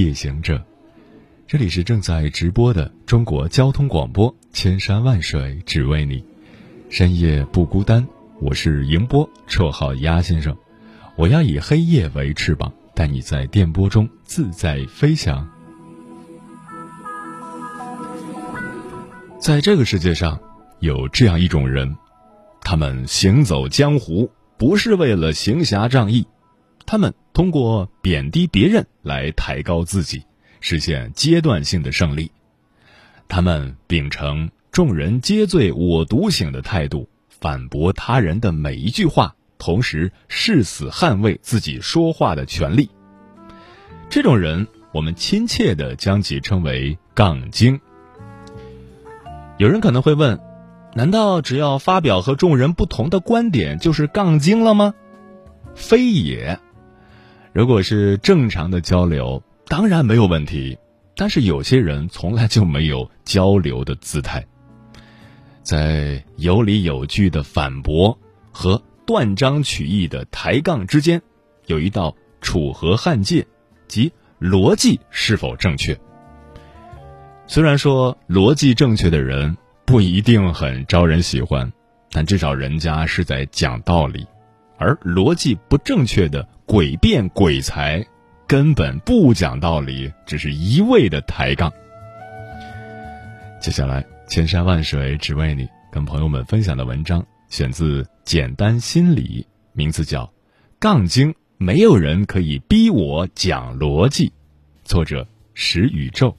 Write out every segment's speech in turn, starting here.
夜行者，这里是正在直播的中国交通广播，千山万水只为你，深夜不孤单。我是迎波，绰号鸭先生。我要以黑夜为翅膀，带你在电波中自在飞翔。在这个世界上，有这样一种人，他们行走江湖，不是为了行侠仗义，他们通过贬低别人来抬高自己，实现阶段性的胜利。他们秉承“众人皆醉我独醒”的态度。反驳他人的每一句话，同时誓死捍卫自己说话的权利。这种人，我们亲切的将其称为“杠精”。有人可能会问：难道只要发表和众人不同的观点就是杠精了吗？非也。如果是正常的交流，当然没有问题。但是有些人从来就没有交流的姿态。在有理有据的反驳和断章取义的抬杠之间，有一道楚河汉界，即逻辑是否正确。虽然说逻辑正确的人不一定很招人喜欢，但至少人家是在讲道理；而逻辑不正确的诡辩鬼才，根本不讲道理，只是一味的抬杠。接下来。千山万水只为你，跟朋友们分享的文章选自《简单心理》，名字叫《杠精》，没有人可以逼我讲逻辑。作者：石宇宙。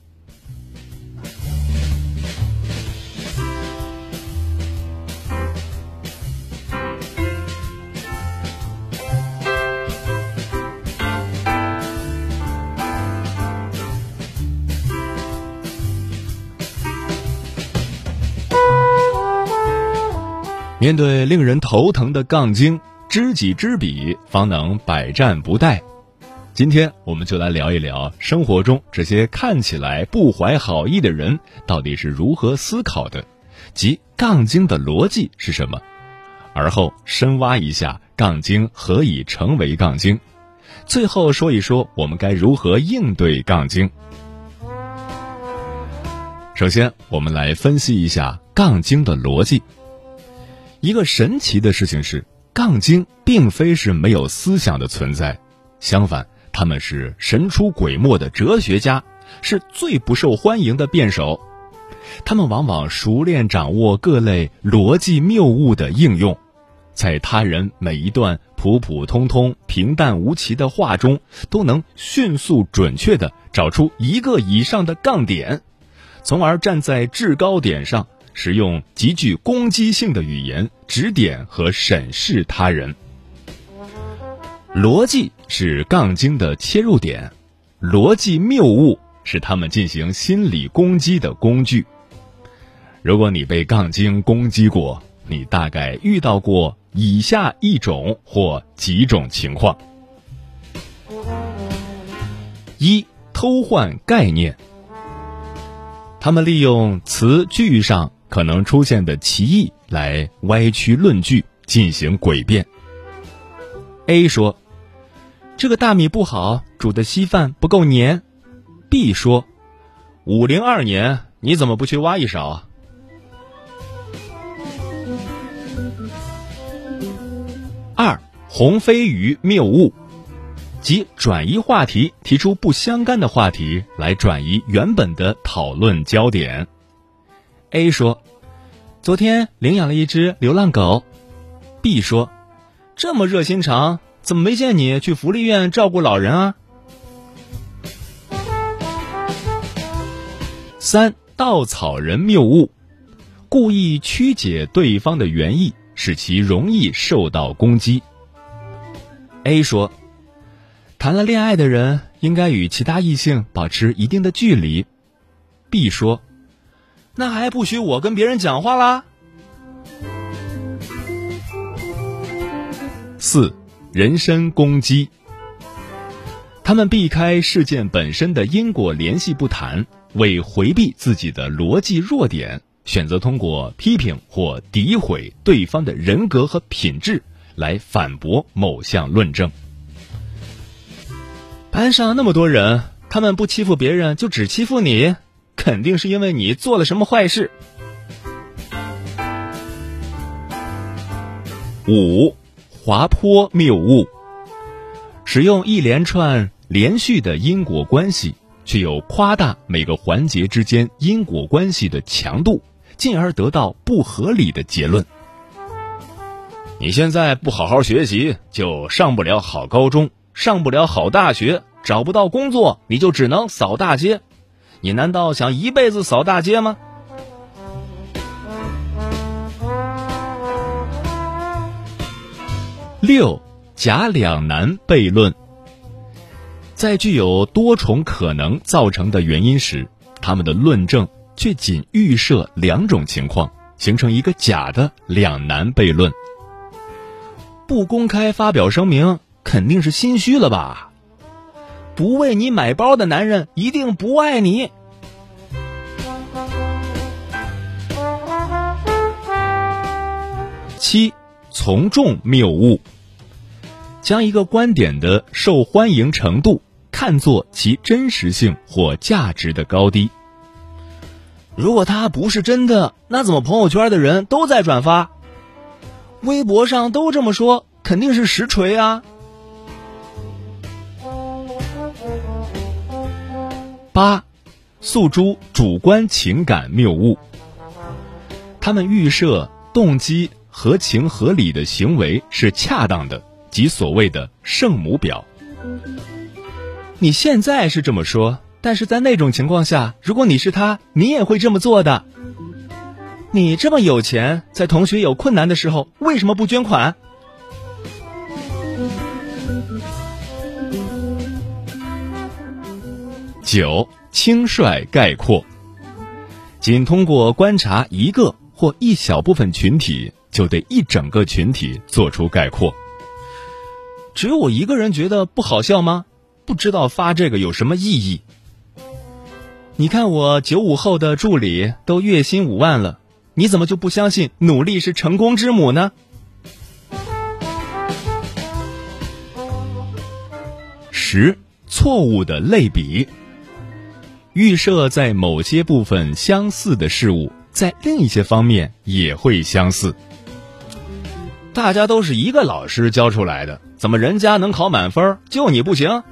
面对令人头疼的杠精，知己知彼，方能百战不殆。今天我们就来聊一聊生活中这些看起来不怀好意的人到底是如何思考的，即杠精的逻辑是什么。而后深挖一下杠精何以成为杠精，最后说一说我们该如何应对杠精。首先，我们来分析一下杠精的逻辑。一个神奇的事情是，杠精并非是没有思想的存在，相反，他们是神出鬼没的哲学家，是最不受欢迎的辩手。他们往往熟练掌握各类逻辑谬误的应用，在他人每一段普普通通、平淡无奇的话中，都能迅速准确地找出一个以上的杠点，从而站在制高点上。使用极具攻击性的语言指点和审视他人，逻辑是杠精的切入点，逻辑谬误是他们进行心理攻击的工具。如果你被杠精攻击过，你大概遇到过以下一种或几种情况：一、偷换概念，他们利用词句上。可能出现的歧义来歪曲论据，进行诡辩。A 说：“这个大米不好，煮的稀饭不够黏。”B 说：“五零二年，你怎么不去挖一勺？”二红飞鱼谬误，即转移话题，提出不相干的话题来转移原本的讨论焦点。A 说：“昨天领养了一只流浪狗。”B 说：“这么热心肠，怎么没见你去福利院照顾老人啊？”三稻草人谬误，故意曲解对方的原意，使其容易受到攻击。A 说：“谈了恋爱的人应该与其他异性保持一定的距离。B 说：“那还不许我跟别人讲话啦。”四，人身攻击。他们避开事件本身的因果联系不谈，为回避自己的逻辑弱点，选择通过批评或诋毁对方的人格和品质来反驳某项论证。班上那么多人，他们不欺负别人，就只欺负你，肯定是因为你做了什么坏事。五，滑坡谬误。使用一连串连续的因果关系，却又夸大每个环节之间因果关系的强度，进而得到不合理的结论。你现在不好好学习，就上不了好高中，上不了好大学，找不到工作，你就只能扫大街。你难道想一辈子扫大街吗？六。假两难悖论，在具有多重可能造成的原因时，他们的论证却仅预设两种情况，形成一个假的两难悖论。不公开发表声明，肯定是心虚了吧？不为你买包的男人一定不爱你。七，从众谬误。将一个观点的受欢迎程度看作其真实性或价值的高低。如果它不是真的，那怎么朋友圈的人都在转发？微博上都这么说，肯定是实锤啊！八，诉诸主观情感谬误。他们预设动机合情合理的行为是恰当的。即所谓的圣母婊。你现在是这么说，但是在那种情况下，如果你是他，你也会这么做的。你这么有钱，在同学有困难的时候，为什么不捐款？九轻率概括，仅通过观察一个或一小部分群体，就对一整个群体做出概括。只有我一个人觉得不好笑吗？不知道发这个有什么意义？你看我九五后的助理都月薪五万了，你怎么就不相信努力是成功之母呢？十错误的类比，预设在某些部分相似的事物，在另一些方面也会相似。大家都是一个老师教出来的。怎么人家能考满分，就你不行？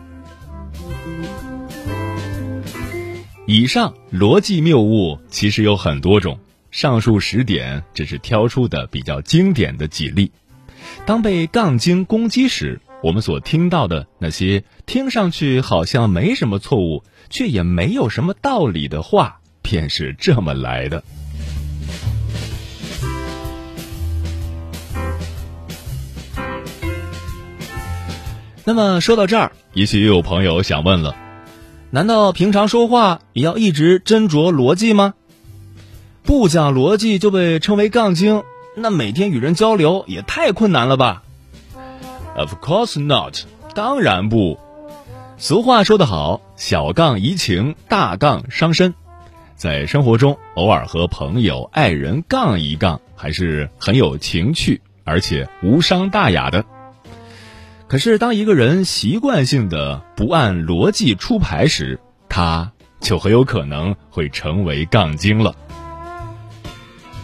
以上逻辑谬误其实有很多种，上述十点只是挑出的比较经典的几例。当被杠精攻击时，我们所听到的那些听上去好像没什么错误，却也没有什么道理的话，便是这么来的。那么说到这儿，也许又有朋友想问了：难道平常说话也要一直斟酌逻辑吗？不讲逻辑就被称为杠精，那每天与人交流也太困难了吧？Of course not，当然不。俗话说得好，小杠怡情，大杠伤身。在生活中，偶尔和朋友、爱人杠一杠，还是很有情趣，而且无伤大雅的。可是，当一个人习惯性的不按逻辑出牌时，他就很有可能会成为杠精了。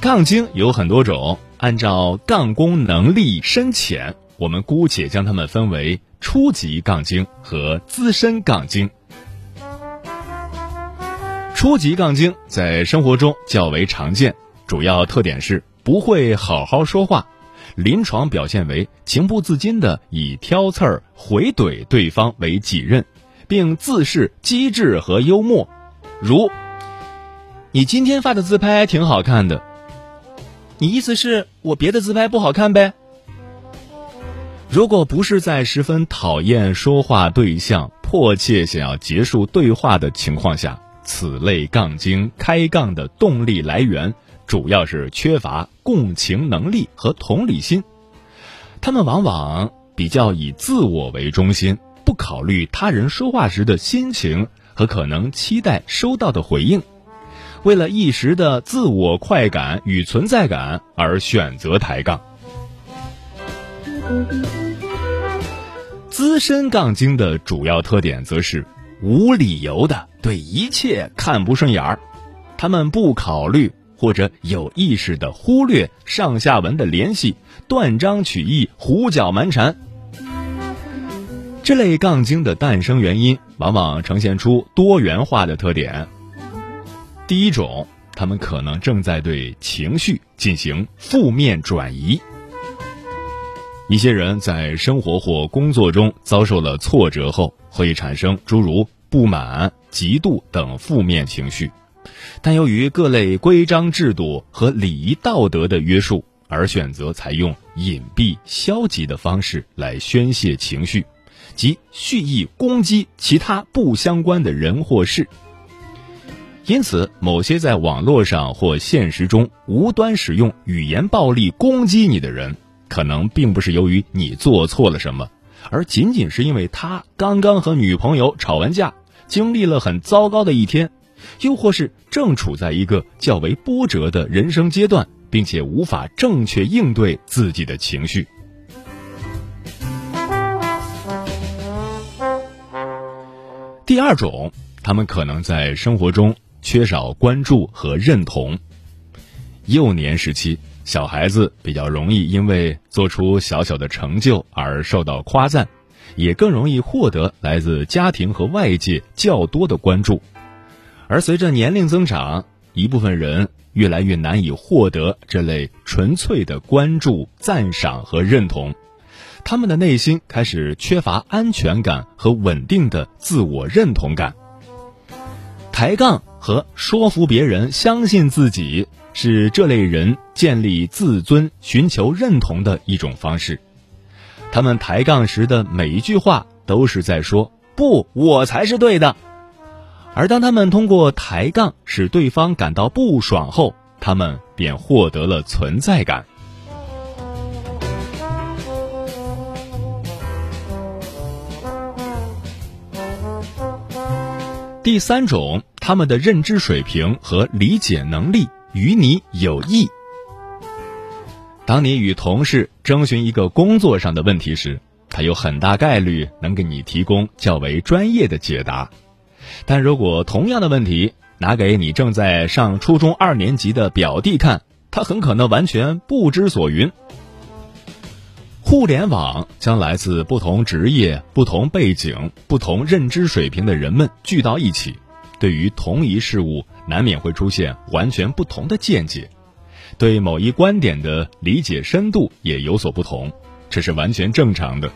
杠精有很多种，按照杠功能力深浅，我们姑且将它们分为初级杠精和资深杠精。初级杠精在生活中较为常见，主要特点是不会好好说话。临床表现为情不自禁的以挑刺儿回怼对方为己任，并自恃机智和幽默，如：“你今天发的自拍挺好看的，你意思是我别的自拍不好看呗？”如果不是在十分讨厌说话对象、迫切想要结束对话的情况下，此类杠精开杠的动力来源，主要是缺乏共情能力和同理心。他们往往比较以自我为中心，不考虑他人说话时的心情和可能期待收到的回应，为了一时的自我快感与存在感而选择抬杠。资深杠精的主要特点则是无理由的对一切看不顺眼儿，他们不考虑或者有意识的忽略上下文的联系，断章取义、胡搅蛮缠。这类杠精的诞生原因，往往呈现出多元化的特点。第一种，他们可能正在对情绪进行负面转移。一些人在生活或工作中遭受了挫折后，会产生诸如不满、嫉妒等负面情绪，但由于各类规章制度和礼仪道德的约束，而选择采用隐蔽、消极的方式来宣泄情绪，即蓄意攻击其他不相关的人或事。因此，某些在网络上或现实中无端使用语言暴力攻击你的人。可能并不是由于你做错了什么，而仅仅是因为他刚刚和女朋友吵完架，经历了很糟糕的一天，又或是正处在一个较为波折的人生阶段，并且无法正确应对自己的情绪。第二种，他们可能在生活中缺少关注和认同。幼年时期。小孩子比较容易因为做出小小的成就而受到夸赞，也更容易获得来自家庭和外界较多的关注。而随着年龄增长，一部分人越来越难以获得这类纯粹的关注、赞赏和认同，他们的内心开始缺乏安全感和稳定的自我认同感。抬杠和说服别人相信自己。是这类人建立自尊、寻求认同的一种方式。他们抬杠时的每一句话都是在说“不，我才是对的”。而当他们通过抬杠使对方感到不爽后，他们便获得了存在感。第三种，他们的认知水平和理解能力。与你有益。当你与同事征询一个工作上的问题时，他有很大概率能给你提供较为专业的解答。但如果同样的问题拿给你正在上初中二年级的表弟看，他很可能完全不知所云。互联网将来自不同职业、不同背景、不同认知水平的人们聚到一起。对于同一事物，难免会出现完全不同的见解，对某一观点的理解深度也有所不同，这是完全正常的。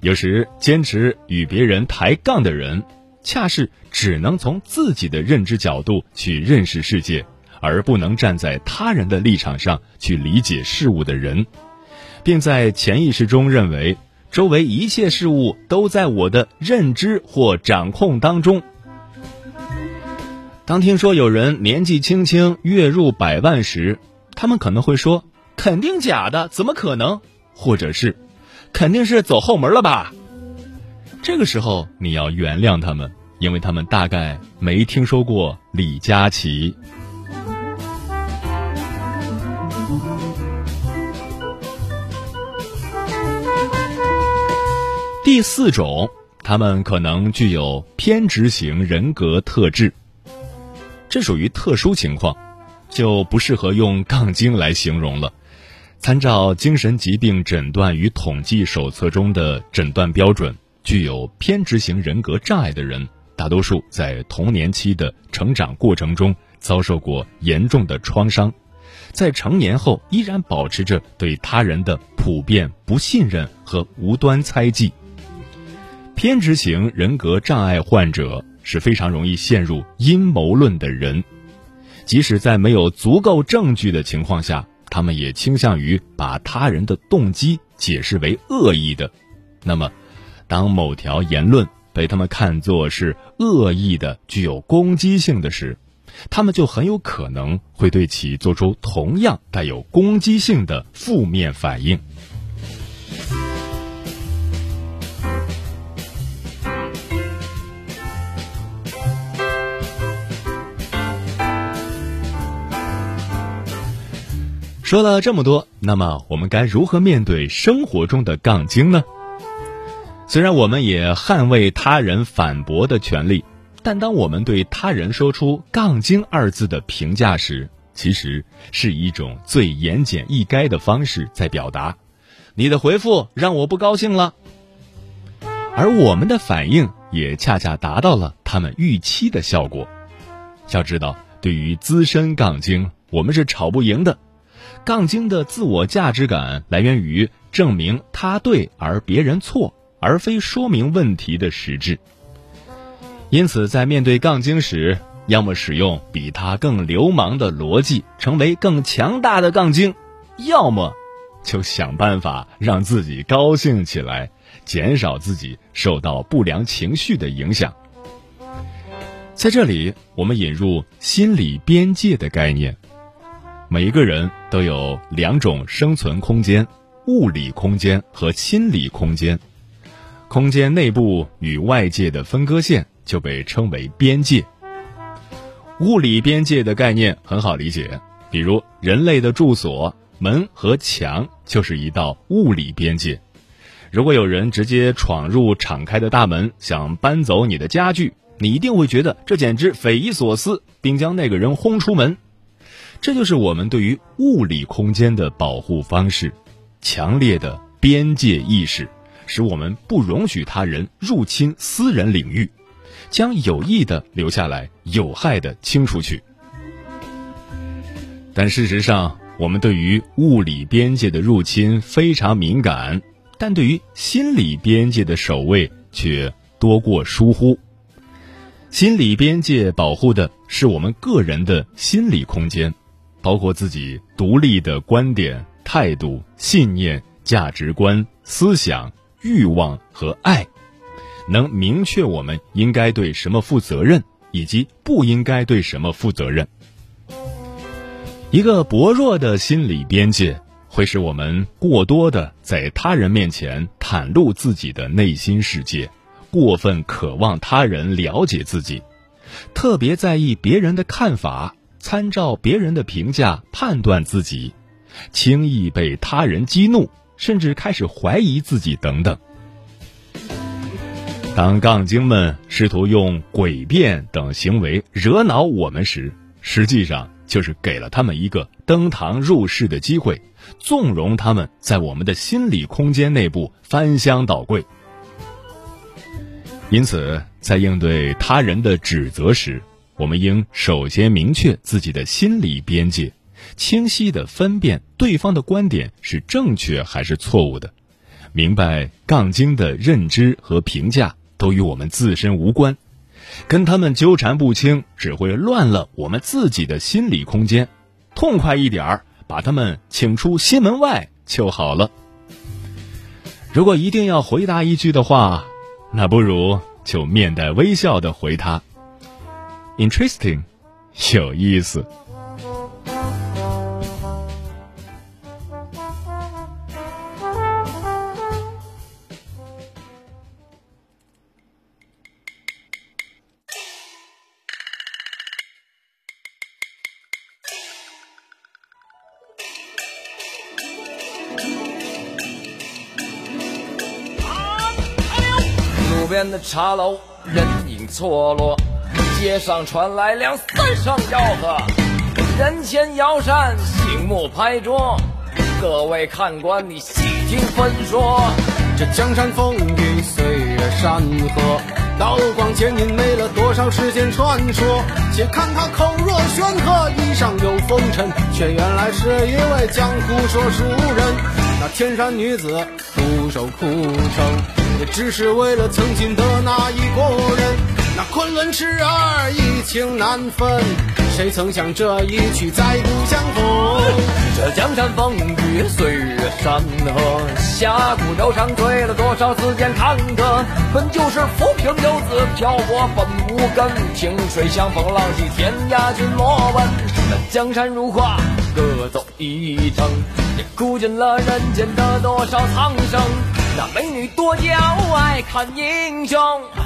有时坚持与别人抬杠的人，恰是只能从自己的认知角度去认识世界，而不能站在他人的立场上去理解事物的人，并在潜意识中认为周围一切事物都在我的认知或掌控当中。当听说有人年纪轻轻月入百万时，他们可能会说：“肯定假的，怎么可能？”或者是：“肯定是走后门了吧？”这个时候你要原谅他们，因为他们大概没听说过李佳琦。第四种，他们可能具有偏执型人格特质。这属于特殊情况，就不适合用“杠精”来形容了。参照《精神疾病诊断与统计手册》中的诊断标准，具有偏执型人格障碍的人，大多数在童年期的成长过程中遭受过严重的创伤，在成年后依然保持着对他人的普遍不信任和无端猜忌。偏执型人格障碍患者。是非常容易陷入阴谋论的人，即使在没有足够证据的情况下，他们也倾向于把他人的动机解释为恶意的，那么，当某条言论被他们看作是恶意的、具有攻击性的时，他们就很有可能会对其做出同样带有攻击性的负面反应。说了这么多，那么我们该如何面对生活中的杠精呢？虽然我们也捍卫他人反驳的权利，但当我们对他人说出“杠精”二字的评价时，其实是一种最言简意赅的方式在表达。你的回复让我不高兴了，而我们的反应也恰恰达到了他们预期的效果。要知道，对于资深杠精，我们是吵不赢的。杠精的自我价值感来源于证明他对而别人错，而非说明问题的实质。因此，在面对杠精时，要么使用比他更流氓的逻辑，成为更强大的杠精；要么就想办法让自己高兴起来，减少自己受到不良情绪的影响。在这里，我们引入心理边界的概念。每一个人都有两种生存空间：物理空间和心理空间。空间内部与外界的分割线就被称为边界。物理边界的概念很好理解，比如人类的住所，门和墙就是一道物理边界。如果有人直接闯入敞开的大门，想搬走你的家具，你一定会觉得这简直匪夷所思，并将那个人轰出门。这就是我们对于物理空间的保护方式，强烈的边界意识，使我们不容许他人入侵私人领域，将有益的留下来，有害的清出去。但事实上，我们对于物理边界的入侵非常敏感，但对于心理边界的守卫却多过疏忽。心理边界保护的是我们个人的心理空间。包括自己独立的观点、态度、信念、价值观、思想、欲望和爱，能明确我们应该对什么负责任，以及不应该对什么负责任。一个薄弱的心理边界，会使我们过多的在他人面前袒露自己的内心世界，过分渴望他人了解自己，特别在意别人的看法。参照别人的评价判断自己，轻易被他人激怒，甚至开始怀疑自己等等。当杠精们试图用诡辩等行为惹恼我们时，实际上就是给了他们一个登堂入室的机会，纵容他们在我们的心理空间内部翻箱倒柜。因此，在应对他人的指责时，我们应首先明确自己的心理边界，清晰地分辨对方的观点是正确还是错误的，明白杠精的认知和评价都与我们自身无关，跟他们纠缠不清只会乱了我们自己的心理空间，痛快一点儿把他们请出心门外就好了。如果一定要回答一句的话，那不如就面带微笑的回他。Interesting，有意思。路边的茶楼，人影错落。街上传来两三声吆喝，人前摇扇，醒目拍桌。各位看官，你细听分说。这江山风雨，岁月山河，刀光剑影，没了多少世间传说。且看他口若悬河，衣上有风尘，却原来是一位江湖说书人。那天山女子独守枯城，也只是为了曾经的那一个人。那昆仑池儿意情难分，谁曾想这一去再不相逢？这江山风雨，岁月山河，峡谷流长，醉了多少次间坎坷？本就是浮萍游子，漂泊本无根。萍水相逢，浪迹天涯，君莫问。那江山如画，各走一程，也哭尽了人间的多少苍生。那美女多娇，爱看英雄，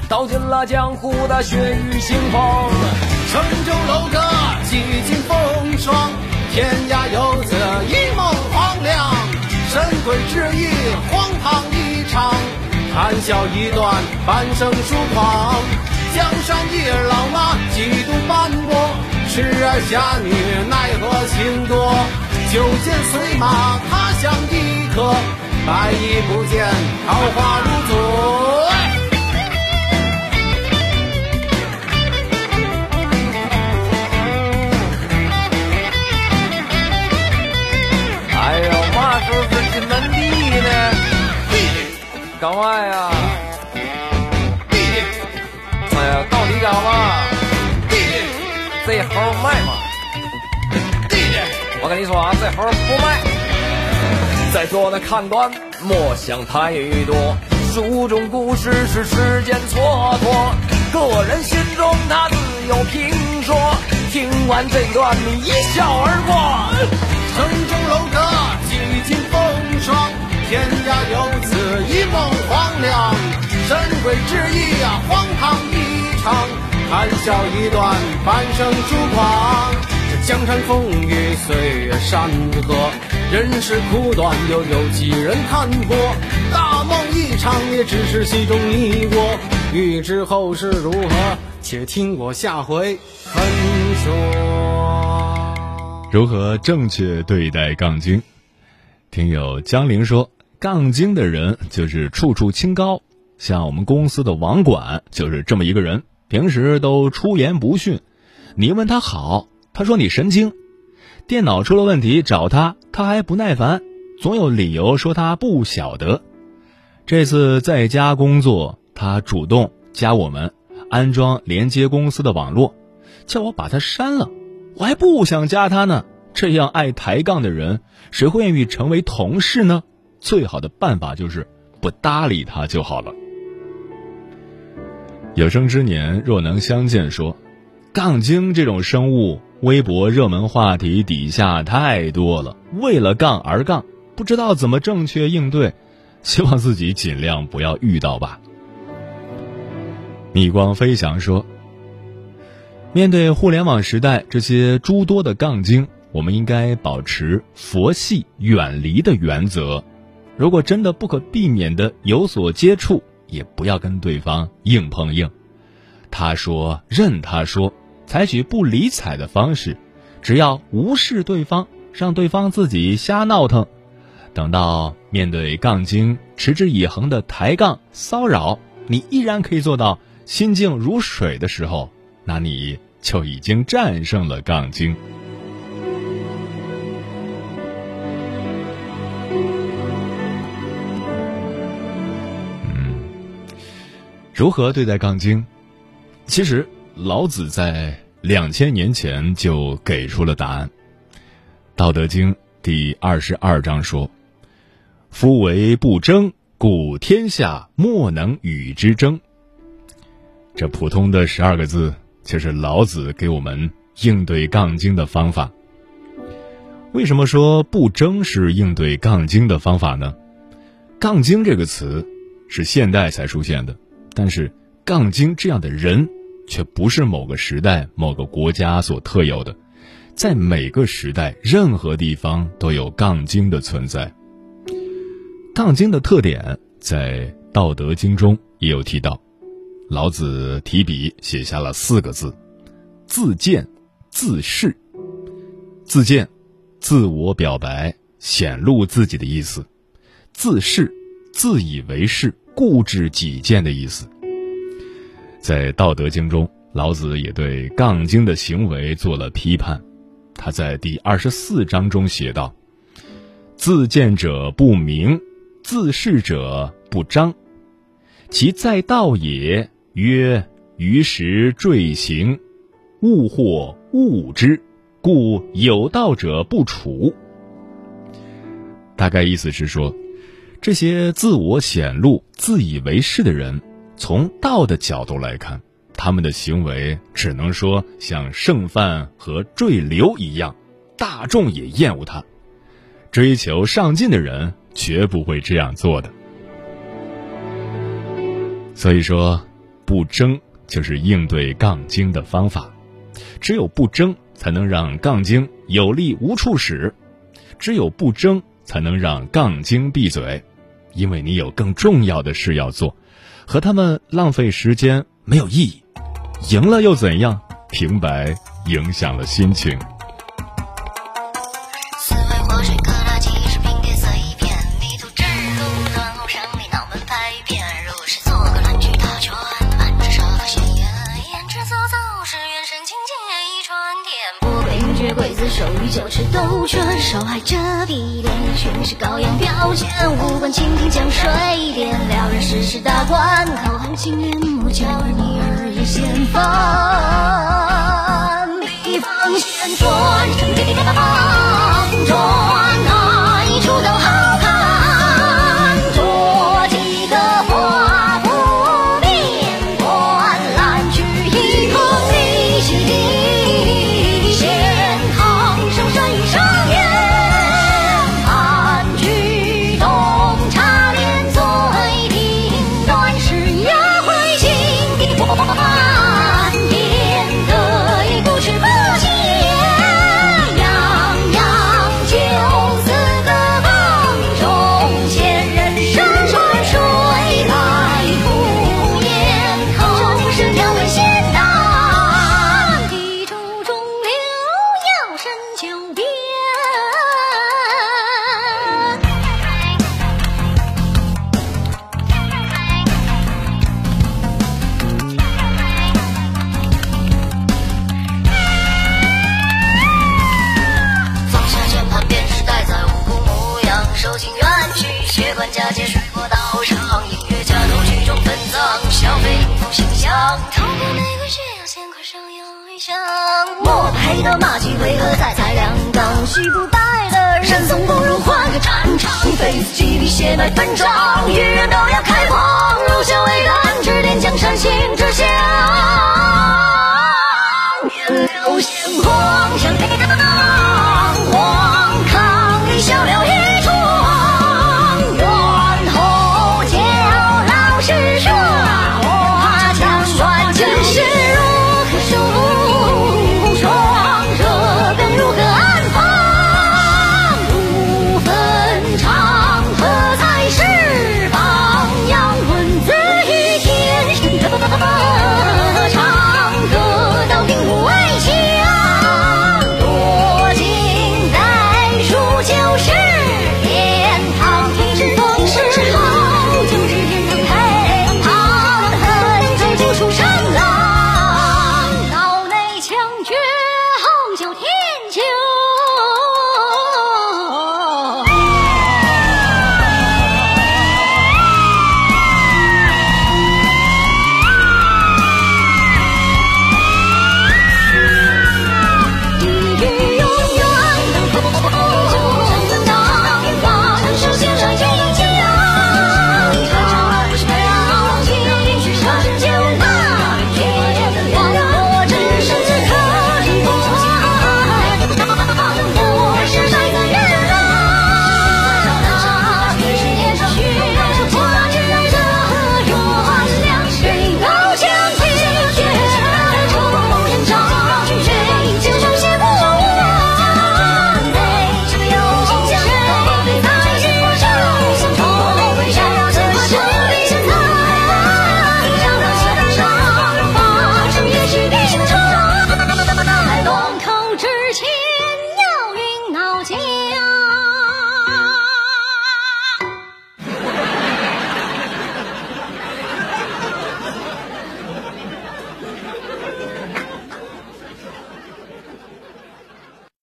道尽了江湖的血雨腥风。城中楼阁几经风霜，天涯游子一梦黄粱。神鬼之意，荒唐一场，谈笑一段，半生疏狂。江山一儿老马，几度斑驳，痴儿侠女奈何情多？酒剑随马，他乡一客。百亿不见，桃花如昨。哎呦，嘛时候是进门地呢？干嘛呀？哎呀，到底干嘛？这猴卖吗？我跟你说啊，这猴不卖。在座的看官莫想太多，书中故事是时间蹉跎，个人心中他自有评说。听完这段，你一笑而过。城中楼阁几经风霜，天涯游子一梦黄粱。神鬼之意啊，荒唐一场，谈笑一段，半生疏狂。这江山风雨，岁月山河。人世苦短，又有几人看破？大梦一场，也只是戏中你我。欲知后事如何，且听我下回分说。如何正确对待杠精？听友江玲说，杠精的人就是处处清高，像我们公司的网管就是这么一个人，平时都出言不逊，你问他好，他说你神经。电脑出了问题找他，他还不耐烦，总有理由说他不晓得。这次在家工作，他主动加我们，安装连接公司的网络，叫我把他删了。我还不想加他呢。这样爱抬杠的人，谁会愿意成为同事呢？最好的办法就是不搭理他就好了。有生之年若能相见，说，杠精这种生物。微博热门话题底下太多了，为了杠而杠，不知道怎么正确应对，希望自己尽量不要遇到吧。逆光飞翔说：“面对互联网时代这些诸多的杠精，我们应该保持佛系远离的原则。如果真的不可避免的有所接触，也不要跟对方硬碰硬。他说任他说。”采取不理睬的方式，只要无视对方，让对方自己瞎闹腾，等到面对杠精持之以恒的抬杠骚扰，你依然可以做到心静如水的时候，那你就已经战胜了杠精。嗯，如何对待杠精？其实。老子在两千年前就给出了答案，《道德经》第二十二章说：“夫为不争，故天下莫能与之争。”这普通的十二个字，就是老子给我们应对杠精的方法。为什么说不争是应对杠精的方法呢？杠精这个词是现代才出现的，但是杠精这样的人。却不是某个时代、某个国家所特有的，在每个时代、任何地方都有杠精的存在。杠精的特点在《道德经》中也有提到，老子提笔写下了四个字：自见、自是。自见，自我表白、显露自己的意思；自是，自以为是、固执己见的意思。在《道德经》中，老子也对杠精的行为做了批判。他在第二十四章中写道：“自见者不明，自是者不彰。其在道也，曰于时坠行，物或物之，故有道者不处。大概意思是说，这些自我显露、自以为是的人，从道的角度来看，他们的行为只能说像剩饭和坠流一样，大众也厌恶他。追求上进的人绝不会这样做的。所以说，不争就是应对杠精的方法。只有不争，才能让杠精有力无处使；只有不争，才能让杠精闭嘴，因为你有更重要的事要做，和他们浪费时间没有意义。赢了又怎样？平白影响了心情。酒池斗拳，受害者的脸全是羔羊标签。无关蜻蜓江水，点撩人世事大观。口含情面目，教儿女儿也先锋。地方旋转，成地方转。气不代的人。生不如换个战场一辈子洗礼血脉奔张一人都要开光荣耀为党指点江山新志向